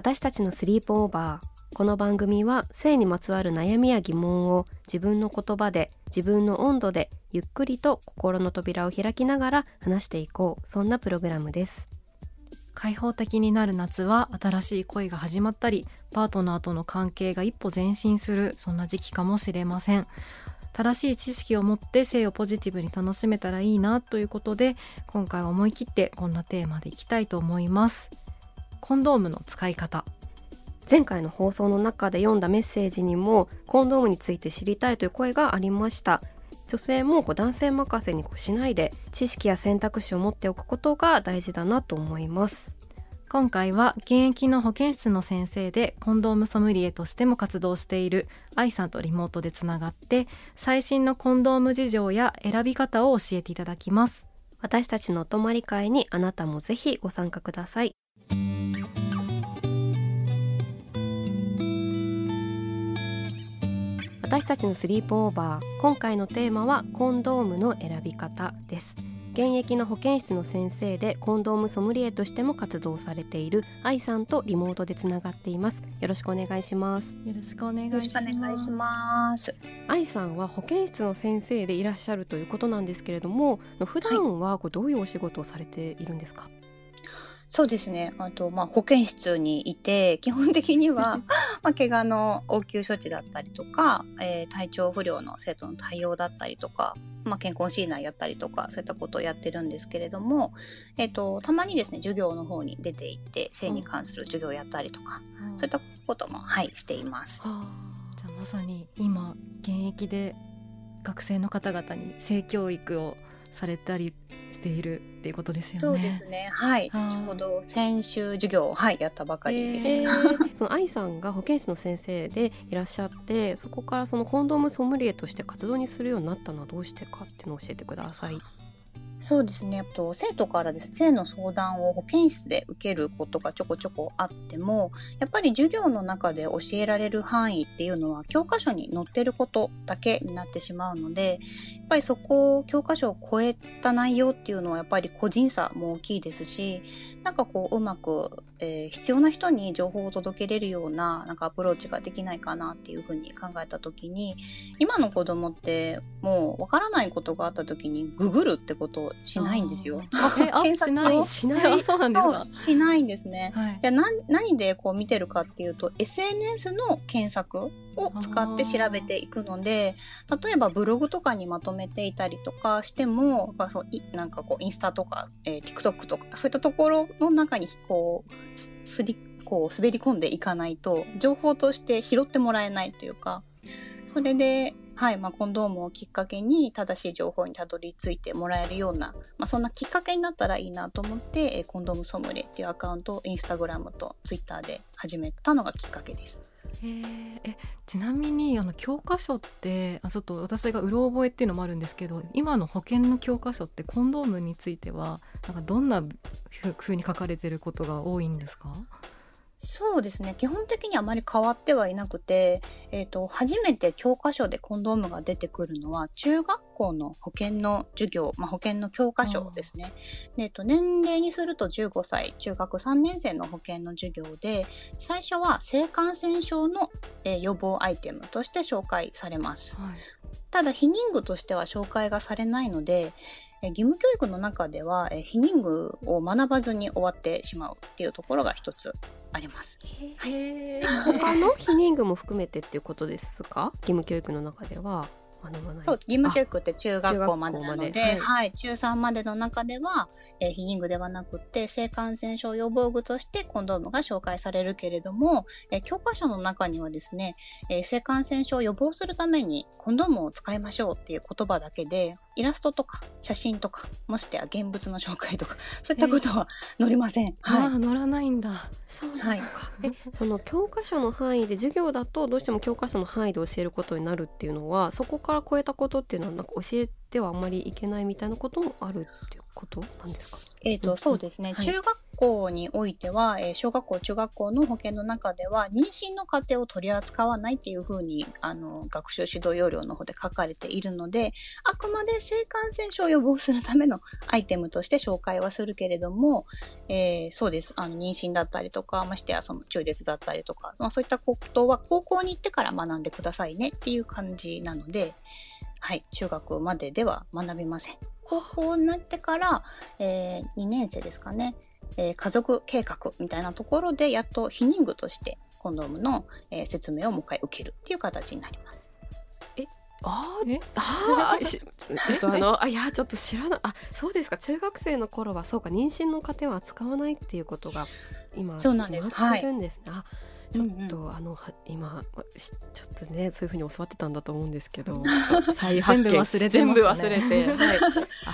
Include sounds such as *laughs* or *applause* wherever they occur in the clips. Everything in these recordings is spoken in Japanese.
私たちのスリープオーバーこの番組は性にまつわる悩みや疑問を自分の言葉で自分の温度でゆっくりと心の扉を開きながら話していこう。そんなプログラムです。開放的になる夏は新しい恋が始まったりパートナーとの関係が一歩前進するそんな時期かもしれません。正しい知識を持って性をポジティブに楽しめたらいいなということで今回は思い切ってこんなテーマでいきたいと思います。コンドームの使い方。前回の放送の中で読んだメッセージにもコンドームについて知りたいという声がありました。女性もこう男性任せにこうしないで知識や選択肢を持っておくことが大事だなと思います。今回は現役の保健室の先生でコンドームソムリエとしても活動している愛さんとリモートでつながって最新のコンドーム事情や選び方を教えていただきます。私たちのお泊まり会にあなたもぜひご参加ください私たちのスリープオーバー今回のテーマはコンドームの選び方です。現役の保健室の先生でコンドームソムリエとしても活動されている愛さんとリモートでつながっています。よろしくお願いします。よろしくお願いします。愛さんは保健室の先生でいらっしゃるということなんですけれども普段はこうどういうお仕事をされているんですか、そうですね。あと、まあ、保健室にいて、*laughs* 基本的には、まあ、怪我の応急処置だったりとか、えー体調不良の生徒の対応だったりとか、まあ、健康診断やったりとか、そういったことをやってるんですけれども、えっ、と、たまにですね、授業の方に出ていって、性に関する授業をやったりとか、そういったことも、はい、しています。はあ、じゃあまさに今現役で学生の方々に性教育をされたりしているっていうことですよね。そうですね。はい。ちはあょうど先週授業を、はい、やったばかりです。えー *laughs* その愛さんが保健室の先生でいらっしゃってそこからそのコンドームソムリエとして活動にするようになったのはどうしてかっていうのを教えてください。そうですね。あと生徒からですね、性の相談を保健室で受けることがちょこちょこあっても、やっぱり授業の中で教えられる範囲っていうのは教科書に載ってることだけになってしまうので、やっぱりそこを教科書を超えた内容っていうのはやっぱり個人差も大きいですし、なんかこううまく、えー必要な人に情報を届けれるようななんかアプローチができないかなっていうふうに考えた時に、今の子供ってもうわからないことがあった時にググるってことをしないんですよ。*laughs* 検索しない？をしないあそうなんです。しないんですね。はい。じゃあ何何でこう見てるかっていうと SNS の検索を使って調べていくので例えばブログとかにまとめていたりとかしてもやっぱそういなんかこうインスタとか、えー TikTok とかそういったところの中にこうすりこう滑り込んでいかないと情報として拾ってもらえないというかそれで、はいまあ、コンドームをきっかけに正しい情報にたどり着いてもらえるような、まあ、そんなきっかけになったらいいなと思って、コンドームソムリエっていうアカウントをインスタグラムとツイッターで始めたのがきっかけです。えー。えちなみにあの教科書ってあちょっと私がうろ覚えっていうのもあるんですけど今の保険の教科書ってコンドームについてはなんかどんなふうに書かれてることが多いんですか？そうですね。基本的にあまり変わってはいなくて、えっ、と、初めて教科書でコンドームが出てくるのは、中学校の保険の授業、まあ、保険の教科書ですね。でえっと、年齢にすると15歳、中学3年生の保険の授業で、最初は性感染症の、えー予防アイテムとして紹介されます。はいただ、避妊具としては紹介がされないので、えー義務教育の中では、えー避妊具を学ばずに終わってしまうっていうところが一つあります。へ *laughs* 他の避妊具も含めてっていうことですか？義務教育の中では学ばない。そう、義務教育って中学校までなので、中はい、はい。中3までの中では、えー避妊具ではなくって、性感染症予防具としてコンドームが紹介されるけれども、えー教科書の中にはですね、えー性感染症を予防するためにコンドームを使いましょうっていう言葉だけで、イラストとか写真とか、もしてや現物の紹介とか、*laughs* そういったことは載りません。あはい。あ乗らないんだ。そうはいえその教科書の範囲で授業だとどうしても教科書の範囲で教えることになるっていうのはそこから超えたことっていうのはなんか教えてはあんまりいけないみたいなこともあるっていうことなんですか？えっ、と、うん。そうですね。はい。中学校においては、えー小学校、中学校の保険の中では、妊娠の過程を取り扱わないっていうふうに、あの、学習指導要領の方で書かれているので、あくまで性感染症を予防するためのアイテムとして紹介はするけれども、えーそうです。あの、妊娠だったりとか、ましてやその中絶だったりとか、まあ、そういったことは高校に行ってから学んでくださいねっていう感じなので、はい、中学まででは学びません。高校になってから、えー2年生ですかね、えー家族計画みたいなところでやっと避妊具としてコンドームの、えー説明をもう一回受けるっていう形になります。あえ？あー *laughs* しちょっとあのあいやちょっと知らないあそうですか。中学生の頃はそうか妊娠の過程は扱わないっていうことが今そうなんです。んですね、あちょっと、うんあのは今しちょっとねそういうふうに教わってたんだと思うんですけど *laughs* 再発見。全部忘れてね。全部忘れて、*laughs* はい、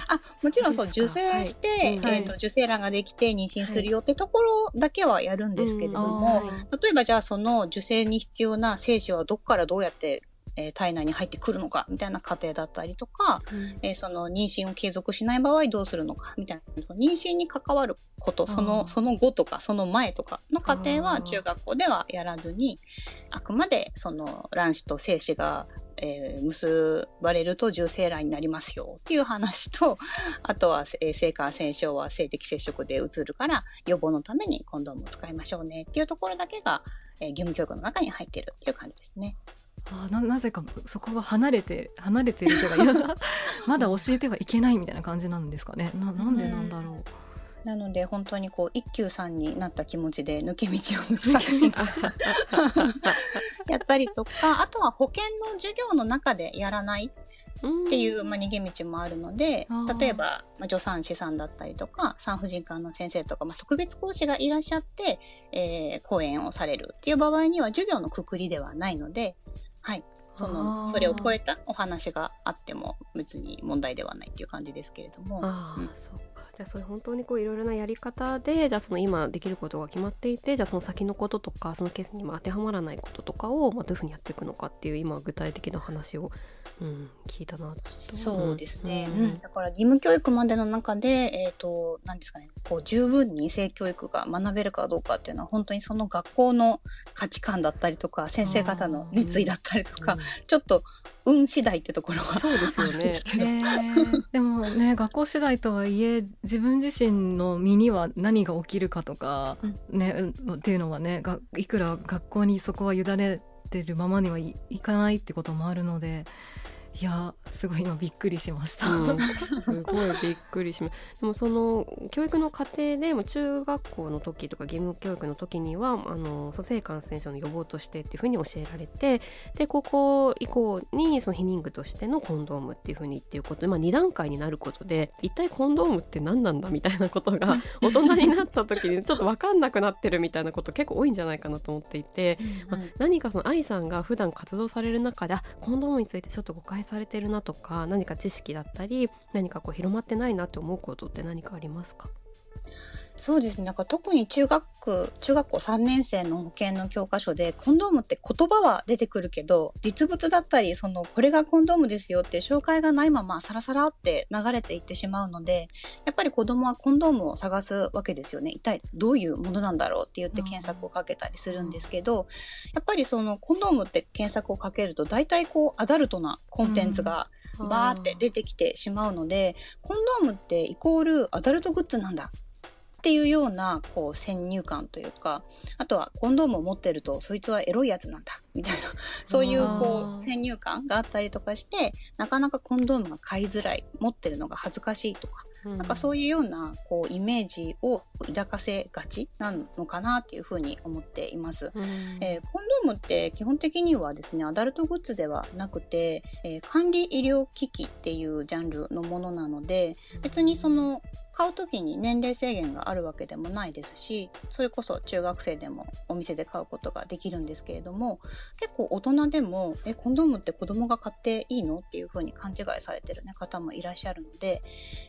あ、もちろんそう、受精して、はい。うんえっ、と、受精卵ができて妊娠するよってところだけはやるんですけれどうんも、あー例えばじゃあその受精に必要な精子はどこからどうやって、えー体内に入ってくるのかみたいな過程だったりとか、えーその妊娠を継続しない場合どうするのかみたいな、その妊娠に関わること、その、その後とか、その前とかの過程は中学校ではやらずに、あくまでその卵子と精子が、えー結ばれると受精卵になりますよっていう話と、*laughs* あとは、えー性感染症は性的接触でうつるから予防のためにコンドームを使いましょうねっていうところだけが、えー義務教育の中に入ってるっていう感じですね。あななぜかそこは離れて離れてるとか *laughs* まだ教えてはいけないみたいな感じなんですかね。ななんでなんだろう、なので本当にこう一休さんになった気持ちで抜け道を探しながらやったりとか、あとは保険の授業の中でやらないっていう、まあ、逃げ道もあるので例えば、まあ、助産師さんだったりとか、産婦人科の先生とか、まあ、特別講師がいらっしゃって、えー講演をされるっていう場合には授業のくくりではないので、はい。そあの、ー。それを超えたお話があっても別に問題ではないっていう感じですけれども。ああ、うん。そうかじゃあそれ本当にこういろいろなやり方でじゃあその今できることが決まっていてじゃあその先のこととかそのケースにも当てはまらないこととかを、まあ、どういうふうにやっていくのかっていう今具体的な話を、うん、聞いたなとそうですね。うんうんだから義務教育までの中で、えっ、と、なんですかね、こう十分に性教育が学べるかどうかっていうのは本当にその学校の価値観だったりとか、先生方の熱意だったりとか、うんちょっと運次第ってところは。そうですよね。えーでもね学校次第とはいえ自分自身の身には何が起きるかとか、ねうんっていうのはねがいくら学校にそこは委ねてるままにはいいかないってこともあるのでいやすごい今びっくりしました。うん、すごいびっくりしまでもその教育の過程でも中学校の時とか義務教育の時にはあの蘇生感染症の予防としてっていうふうに教えられてで高校以降にその避妊具としてのコンドームっていうふうにっていうことで、まあ、2段階になることで一体コンドームって何なんだみたいなことが *laughs* 大人になった時にちょっと分かんなくなってるみたいなこと結構多いんじゃないかなと思っていて。まあ、何かその愛さんが普段活動される中であコンドームについてちょっと誤解されてるなとか何か知識だったり何かこう広まってないなって思うことって何かありますか？そうですね。なんか特に中学、中学校3年生の保険の教科書で、コンドームって言葉は出てくるけど、実物だったり、その、これがコンドームですよって紹介がないまま、サラサラって流れていってしまうので、やっぱり子供はコンドームを探すわけですよね。一体どういうものなんだろうって言って検索をかけたりするんですけど、やっぱりその、コンドームって検索をかけると、大体こう、アダルトなコンテンツが、バーって出てきてしまうので、コンドームってイコールアダルトグッズなんだっていうようなこう先入観というか、あとはコンドームを持ってるとそいつはエロいやつなんだ。みたいな、*laughs* そういうこう先入観があったりとかして、なかなかコンドームが買いづらい、持ってるのが恥ずかしいとか、ななんかそういうようなこうイメージを抱かせがちなのかなっていうふうに思っています。うん。えーコンドームって基本的にはですね、アダルトグッズではなくて、えー管理医療機器っていうジャンルのものなので、別にその買う時に年齢制限があるわけでもないですし、それこそ中学生でもお店で買うことができるんですけれども、結構大人でも、え、コンドームって子供が買っていいの？っていうふうに勘違いされてる、ね、方もいらっしゃるので、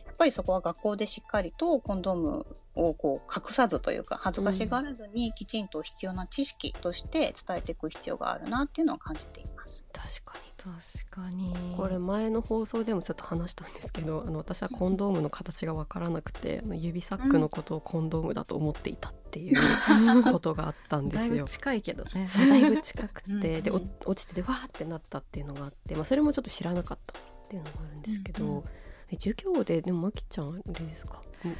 やっぱりそこは学校でしっかりとコンドームをこう隠さずというか恥ずかしがらずにきちんと必要な知識として伝えていく必要があるなっていうのを感じています。確かに確かに。これ前の放送でもちょっと話したんですけどあの私はコンドームの形が分からなくて指サックのことをコンドームだと思っていたっていう *laughs* ことがあったんでだいぶすよ。近いけどね。そうだいぶ近くうんてでうん。お落ちててわーってなったっていうのがあって、まあ、それもちょっと知らなかったっていうのがあるんですけど、うんうん。え授業ででもまきちゃんあれですか？うん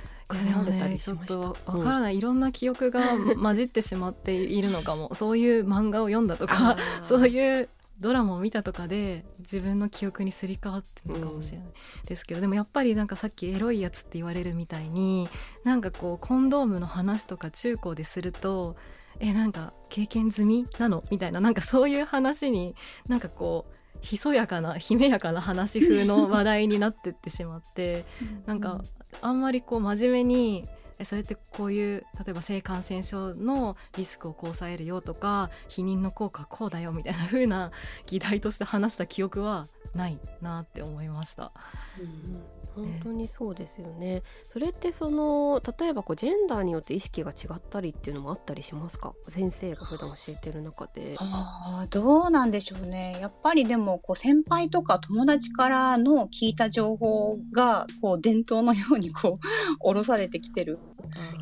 でたりしました？とわからない、いろんな記憶が混じってしまっているのかも。そういう漫画を読んだとか *laughs* そういうドラマを見たとかで自分の記憶にすり替わってるのかもしれない。ですけど、でもやっぱりなんかさっきエロいやつって言われるみたいになんかこうコンドームの話とか中高でするとえなんか経験済みなのみたいななんかそういう話になんかこうひそやかな姫やかな話風の話題になってってしまって *laughs* なんかあんまりこう真面目にえそれってこういう例えば性感染症のリスクをこう抑えるよとか避妊の効果はこうだよみたいな風な議題として話した記憶はないなって思いました。うん本当にそうですよね。それってその例えばこうジェンダーによって意識が違ったりっていうのもあったりしますか？先生が普段教えてる中で。ああ、どうなんでしょうね。やっぱりでも、こう、先輩とか友達からの聞いた情報が、こう、伝統のように、こう、*laughs* 下ろされてきてる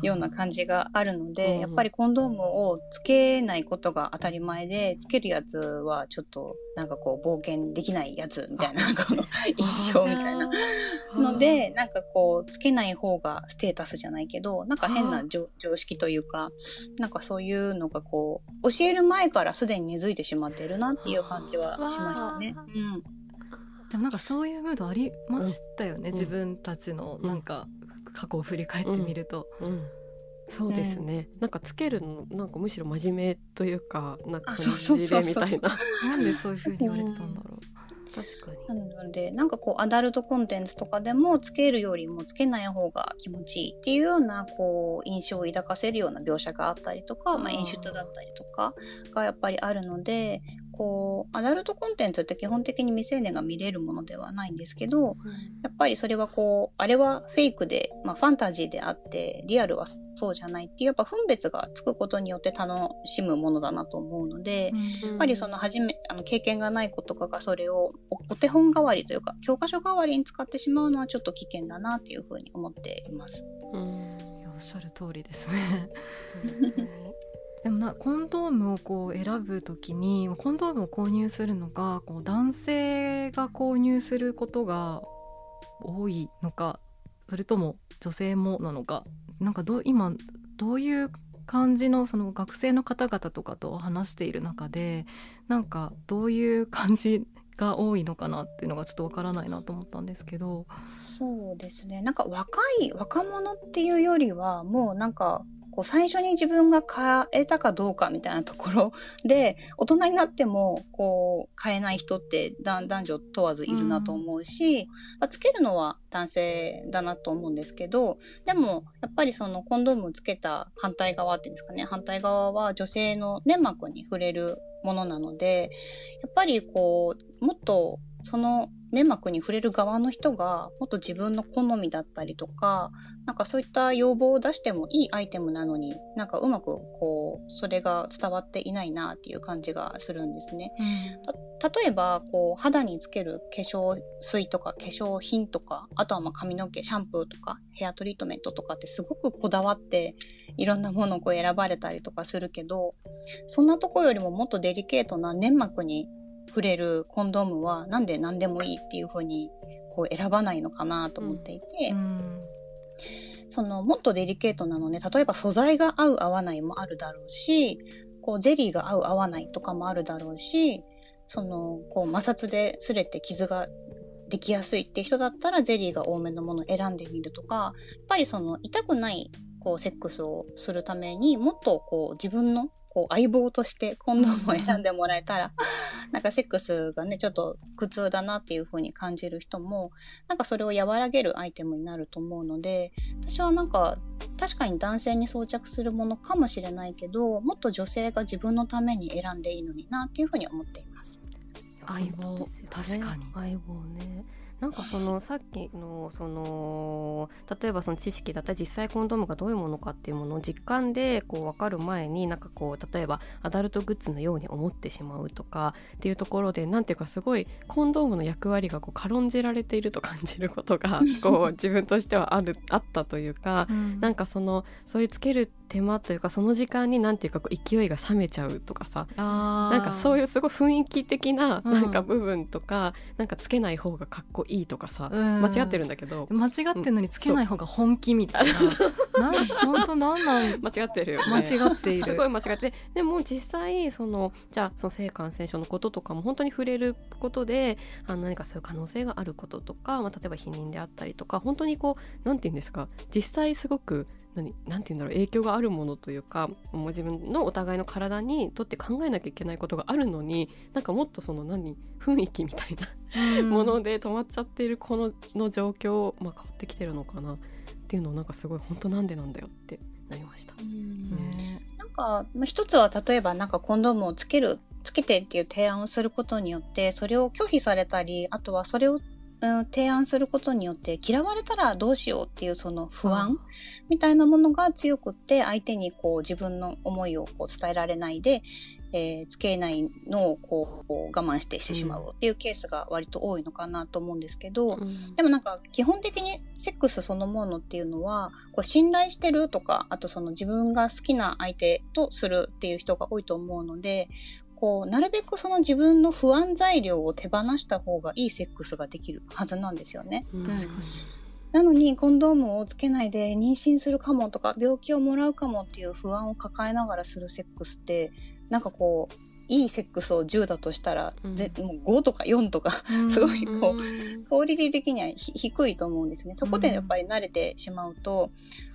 ような感じがあるので、うんやっぱりコンドームをつけないことが当たり前で、つけるやつはちょっと、なんかこう、冒険できないやつみたいな、この印象みたいな。ので、なんかこう、つけない方がステータスじゃないけど、なんか変な常常識というか、なんかそういうのがこう、教える前からすでに根付いてしまってるなっていう感じはしましたね。うん。でもなんかそういうムードありましたよね、うん。自分たちのなんか過去を振り返ってみると。うん。そうですね、なんかつけるのなんかむしろ真面目というかなんかあ感そうそうそうそう。じでみたいな。なんでそういう風に言われてたんだろう。確かに。なので、なんかこう、アダルトコンテンツとかでも、つけるよりもつけない方が気持ちいいっていうような、こう、印象を抱かせるような描写があったりとか、まあ、演出だったりとかがやっぱりあるので、こう、アダルトコンテンツって基本的に未成年が見れるものではないんですけど、やっぱりそれはこう、あれはフェイクで、まあファンタジーであって、リアルはそうじゃないっていう、やっぱ分別がつくことによって楽しむものだなと思うので、ややっぱりその初め、あの経験がない子とかがそれをおお手本代わりというか、教科書代わりに使ってしまうのはちょっと危険だなっていうふうに思っています。うんおっしゃる通りですね。*laughs* でもなコンドームをこう選ぶときにコンドームを購入するのがこう男性が購入することが多いのかそれとも女性もなのかなんかど今どういう感じのその学生の方々とかと話している中でなんかどういう感じが多いのかなっていうのがちょっとわからないなと思ったんですけど。そうですね。なんか若い、若者っていうよりは、もうなんか、こう最初に自分が買えたかどうかみたいなところで、*laughs* 大人になっても、こう、買えない人って男女問わずいるなと思うし、まあつけるのは男性だなと思うんですけど、でも、やっぱりそのコンドームをつけた反対側っていうんですかね、反対側は女性の粘膜に触れるものなので、やっぱりこう、もっとその粘膜に触れる側の人がもっと自分の好みだったりとか、なんかそういった要望を出してもいいアイテムなのに、なんかうまくこう、それが伝わっていないなっていう感じがするんですね。た例えば、こう、肌につける化粧水とか化粧品とか、あとはまあ髪の毛、シャンプーとか、ヘアトリートメントとかってすごくこだわって、いろんなものをこう選ばれたりとかするけど、そんなとこよりももっとデリケートな粘膜に触れるコンドームは、なんで何でもいいっていう風に、こう選ばないのかなと思っていて、うん。そのもっとデリケートなのね、例えば素材が合う合わないもあるだろうし、こう、ゼリーが合う合わないとかもあるだろうし、その、こう、摩擦で擦れて傷ができやすいって人だったらゼリーが多めのものを選んでみるとか、やっぱりその痛くないこうセックスをするためにもっとこう自分のこう相棒としてコンドームを選んでもらえたら、なんかセックスがね、ちょっと苦痛だなっていう風に感じる人も、なんかそれを和らげるアイテムになると思うので、私はなんか確かに男性に装着するものかもしれないけど、もっと女性が自分のために選んでいいのになっていう風に思っています。相棒。確かに。相棒ねなんかそのさっきのその例えばその知識だったら実際コンドームがどういうものかっていうものを実感でこう分かる前になんかこう例えばアダルトグッズのように思ってしまうとかっていうところでなんていうかすごいコンドームの役割がこう軽んじられていると感じることが *laughs* こう自分としてはあるあったというかなんかそのそういうつける手間というかその時間になんていうかこう勢いが冷めちゃうとかさななんかそういいうすごい雰囲気的なうん。なんか部分とか、なんかつけない方がかっこいいとかさ、うん。間違ってるんだけど。間違ってんのにつけない方が本気みたいな、なん。本当なんなん間違ってるよね。間違っている。すごい間違ってでも実際そのじゃあその性感染症のこととかも本当に触れることであの何かそういう可能性があることとか、まあ、例えば避妊であったりとか本当にこうなんて言うんですか？実際すごく何なんて言うんだろう？影響があるものというかもう自分のお互いの体にとって考えなきゃいけないことがあるのになんかもっとその何？雰囲気みたいなもので止まっちゃっているこのの状況、まあ、変わってきてるのかなっていうのをなんかすごい本当なんでなんだよってなりました。ねなんか、まあ、一つは例えばなんかコンドームをつける、つけてっていう提案をすることによって、それを拒否されたり、あとはそれを、うん、提案することによって嫌われたらどうしようっていうその不安みたいなものが強くって相手にこう自分の思いをこう伝えられないで、えー、つけないのをこう我慢してしてしまうっていうケースが割と多いのかなと思うんですけど、うん。でもなんか基本的にセックスそのものっていうのはこう信頼してるとかあとその自分が好きな相手とするっていう人が多いと思うのでこうなるべくその自分の不安材料を手放した方がいいセックスができるはずなんですよね。うん。確かに。なのにコンドームをつけないで妊娠するかもとか病気をもらうかもっていう不安を抱えながらするセックスってなんかこういいセックスを10だとしたら、うん。ぜもう5とか4とかすごいこう、うん。クオリティ的にはひ低いと思うんですね。そこでやっぱり慣れてしまうと、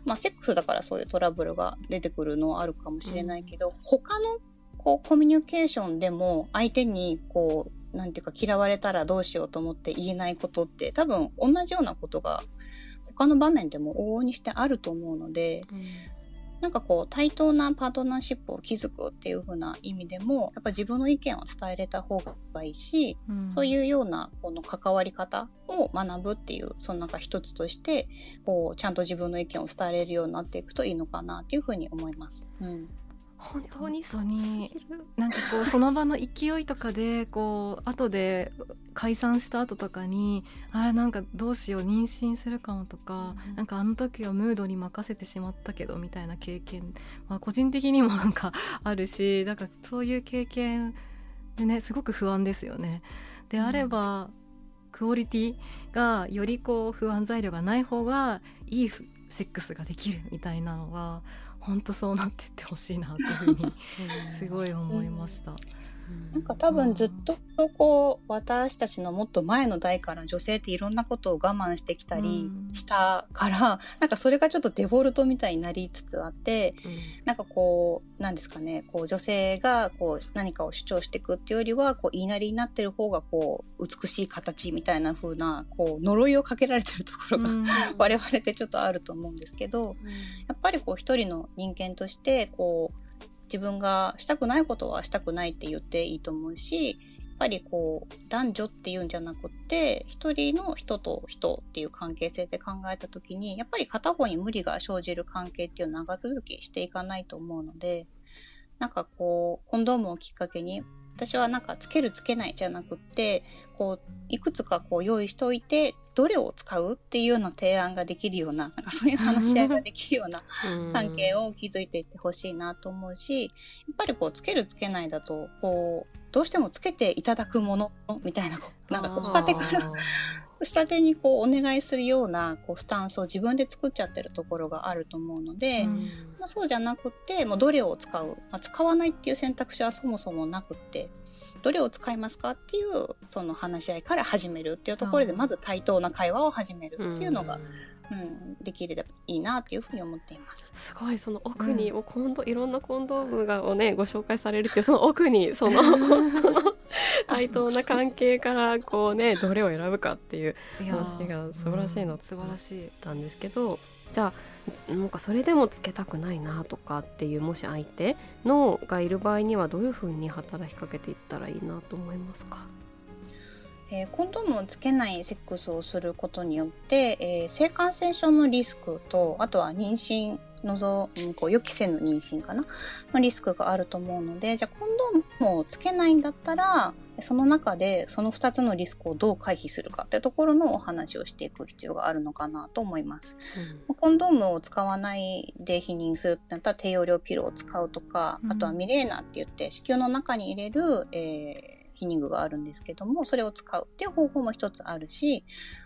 まあセックスだからそういうトラブルが出てくるのはあるかもしれないけど、他のこうコミュニケーションでも相手にこう、なんていうか嫌われたらどうしようと思って言えないことって多分同じようなことが他の場面でも往々にしてあると思うので、なんかこう対等なパートナーシップを築くっていう風な意味でも、やっぱ自分の意見を伝えれた方がいいし、うんそういうようなこの関わり方を学ぶっていう、そのなんか一つとして、こう、ちゃんと自分の意見を伝えれるようになっていくといいのかなっていうふうに思います。うん。本当にそうすぎる。なんかこうその場の勢いとかでこう後で解散した後とかにあれなんかどうしよう妊娠するかもとか、うんなんかあの時はムードに任せてしまったけどみたいな経験、まあ、個人的にもなんかあるしなんかそういう経験でねすごく不安ですよね。であれば、クオリティがよりこう不安材料がない方がいいふセックスができるみたいなのは本当そうなってってほしいなっていうふうに *laughs* すごい思いました。なんか多分ずっとこう、私たちのもっと前の代から女性っていろんなことを我慢してきたりうん。したから、*laughs* なんかそれがちょっとデフォルトみたいになりつつあって、なんかこう、なんですかね、こう女性がこう何かを主張していくっていうよりは、こう言いなりになってる方がこう美しい形みたいな風な、こう呪いをかけられてるところが、うん。*laughs* 我々ってちょっとあると思うんですけど、やっぱりこう一人の人間として、こう自分がしたくないことはしたくないって言っていいと思うし、やっぱりこう男女っていうんじゃなくって、一人の人と人っていう関係性で考えたときに、やっぱり片方に無理が生じる関係っていうのは長続きしていかないと思うので、なんかこう、コンドームをきっかけに、私はなんかつけるつけないじゃなくって、こう、いくつかこう用意しておいて、どれを使うっていうような提案ができるような、なんかそういう話し合いができるような関係を築いていってほしいなと思うし、やっぱりこう、つけるつけないだと、こう、どうしてもつけていただくものみたいな、なんかこう、仕立てから仕立てにこうお願いするようなこうスタンスを自分で作っちゃってるところがあると思うので、うん、まあ、そうじゃなくてもうどれを使う、まあ、使わないっていう選択肢はそもそもなくってどれを使いますかっていうその話し合いから始めるっていうところでまず対等な会話を始めるっていうのが、うん、うん、できればいいなっていうふうに思っています。すごいその奥に、もうコンドいろんなコンドームがをねご紹介されるっていうその奥にその *laughs* 対等な関係からこうね *laughs* どれを選ぶかっていう話が素晴らしいの、素晴らしいたんですけどじゃあなんかそれでもつけたくないなとかっていうもし相手のがいる場合にはどういうふうに働きかけていったらいいなと思いますか？えー、コンドームをつけないセックスをすることによって、えー、性感染症のリスクとあとは妊娠望むこう予期せぬ妊娠かな？のリスクがあると思うのでじゃあコンドームをつけないんだったらその中でその2つのリスクをどう回避するかっていうところのお話をしていく必要があるのかなと思います。うん、コンドームを使わないで避妊するってなったら低用量ピルを使うとか、あとはミレーナって言って子宮の中に入れる、えーヒニングがあるんですけども、それを使うっていう方法も一つあるし、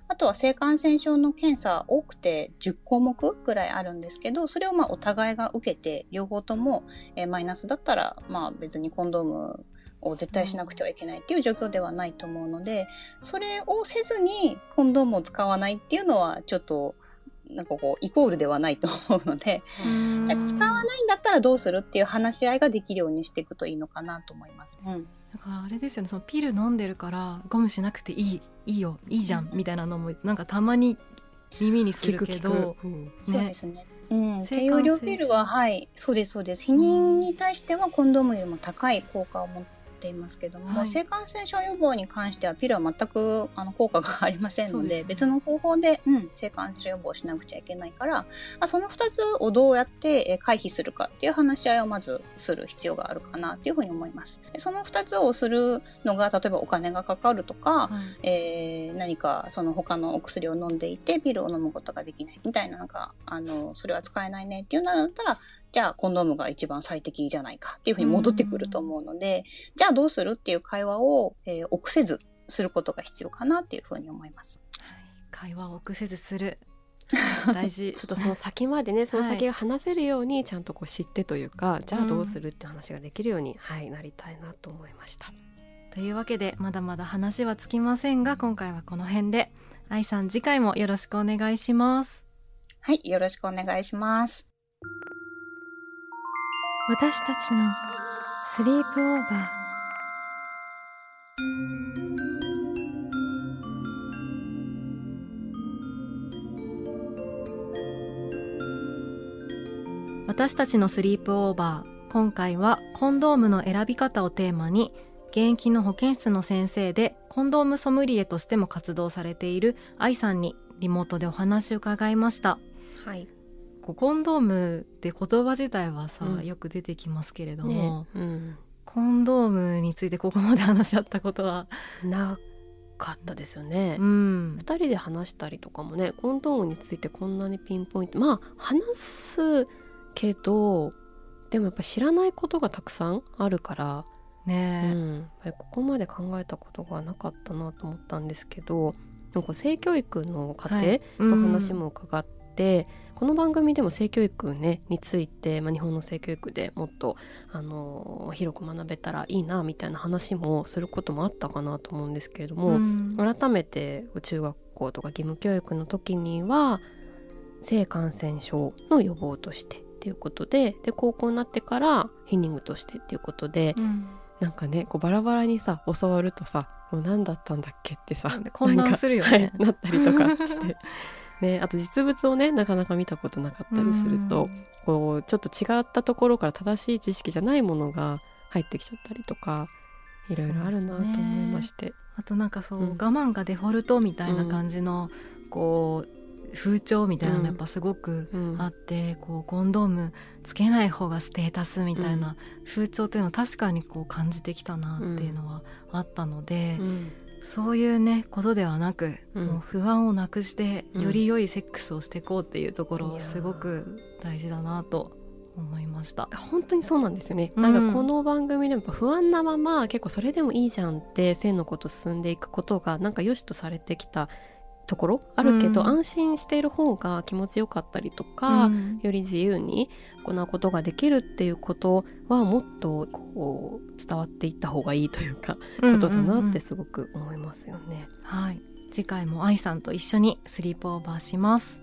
あとは性感染症の検査多くて10項目ぐらいあるんですけど、それをまあお互いが受けて、両方とも、えマイナスだったら、まあ別にコンドームを絶対しなくてはいけないっていう状況ではないと思うので、それをせずにコンドームを使わないっていうのはちょっとなんかこう、イコールではないと思うので、じゃ使わないんだったらどうするっていう話し合いができるようにしていくといいのかなと思います。うん。だからあれですよね、そのピル飲んでるからゴムしなくていい、いいよ、いいじゃん、みたいなのも、なんかたまに耳にするけど、うん。ね、そうですね。うん、低用量ピルは、はい、そうです、そうです。避妊に対してはコンドームよりも高い効果を持っていますけども、はい、性感染症予防に関してはピルは全く *laughs* あの効果がありませんので、ね、別の方法で、うん、性感染症予防しなくちゃいけないから、まあ、その2つをどうやって回避するかっていう話し合いをまずする必要があるかなっていうふうに思います。その2つをするのが、例えばお金がかかるとか、はい、えー、何かその他のお薬を飲んでいてピルを飲むことができないみたいな、なんか、あの、それは使えないねっていうならだったら、じゃあコンドームが一番最適じゃないかっていうふうに戻ってくると思うので、じゃあどうするっていう会話を、えー、臆せずすることが必要かなっていうふうに思います。会話を臆せずする大事 *laughs* ちょっとその先までねその先が話せるようにちゃんとこう知ってというか、はい、じゃあどうするって話ができるように、はい、なりたいなと思いました。というわけでまだまだ話はつきませんが今回はこの辺で愛さん次回もよろしくお願いします。はいよろしくお願いします。私たちのスリープオーバー。私たちのスリープオーバー。今回はコンドームの選び方をテーマに現役の保健室の先生でコンドームソムリエとしても活動されている愛さんにリモートでお話を伺いました。はい、こうコンドームって言葉自体はさ、うん、よく出てきますけれども、ね。うん、コンドームについてここまで話し合ったことはなかったですよね、うん、2人で話したりとかもねコンドームについてこんなにピンポイントまあ話すけどでもやっぱ知らないことがたくさんあるからね、うん、やっぱりここまで考えたことがなかったなと思ったんですけどなんか性教育の過程の話も伺って、この番組でも性教育、ね、について、まあ、日本の性教育でもっとあの広く学べたらいいなみたいな話もすることもあったかなと思うんですけれども、うん、改めて中学校とか義務教育の時には性感染症の予防としてっていうことでで高校になってからヒニングとしてっていうことで、うん、なんかねこうバラバラにさ教わるとさもう何だったんだっけってさ混乱するよね、はい、なったりとかして *laughs* ね、あと実物をねなかなか見たことなかったりすると、こうちょっと違ったところから正しい知識じゃないものが入ってきちゃったりとかいろいろあるなと思いまして。あとなんかそう、うん、我慢がデフォルトみたいな感じの、うん、こう風潮みたいなのやっぱすごくあって、うん、こうコンドームつけない方がステータスみたいな風潮っていうのは確かにこう感じてきたなっていうのはあったので、そういうねことではなく、うん。もう不安をなくしてうんより良いセックスをしていこうっていうところすごく大事だなと思いました。本当にそうなんですよね、うん。なんかこの番組でも不安なまま結構それでもいいじゃんって性のこと進んでいくことがなんか良しとされてきたところあるけど、うん。安心している方が気持ちよかったりとか、うん。より自由に行うことができるっていうことはもっとこう伝わっていった方がいいというか、ことだなってすごく思いますよね。はい。次回も愛さんと一緒にスリープオーバーします。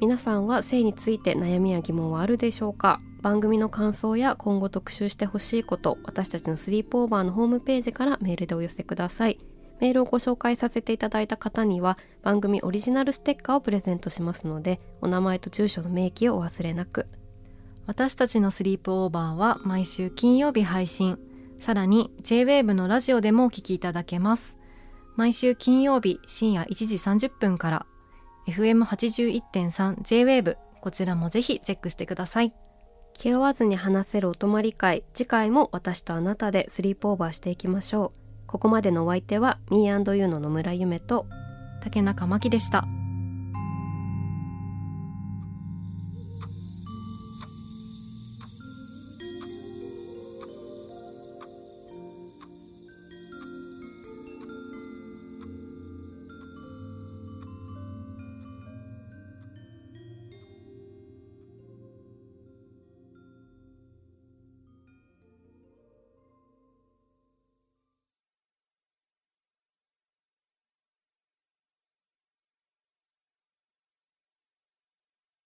皆さんは性について悩みや疑問はあるでしょうか？番組の感想や今後特集してほしいこと私たちのスリープオーバーのホームページからメールでお寄せくださいメールをご紹介させていただいた方には番組オリジナルステッカーをプレゼントしますのでお名前と住所の明記をお忘れなく。私たちのスリープオーバーは毎週金曜日配信。さらに JWAVE のラジオでもお聞きいただけます。毎週金曜日深夜1時30分から。FM81.3 JWAVE こちらもぜひチェックしてください。気負わずに話せるお泊まり会次回も私とあなたでスリープオーバーしていきましょうここまでのお相手は Me&You の野村夢と竹中真希でした。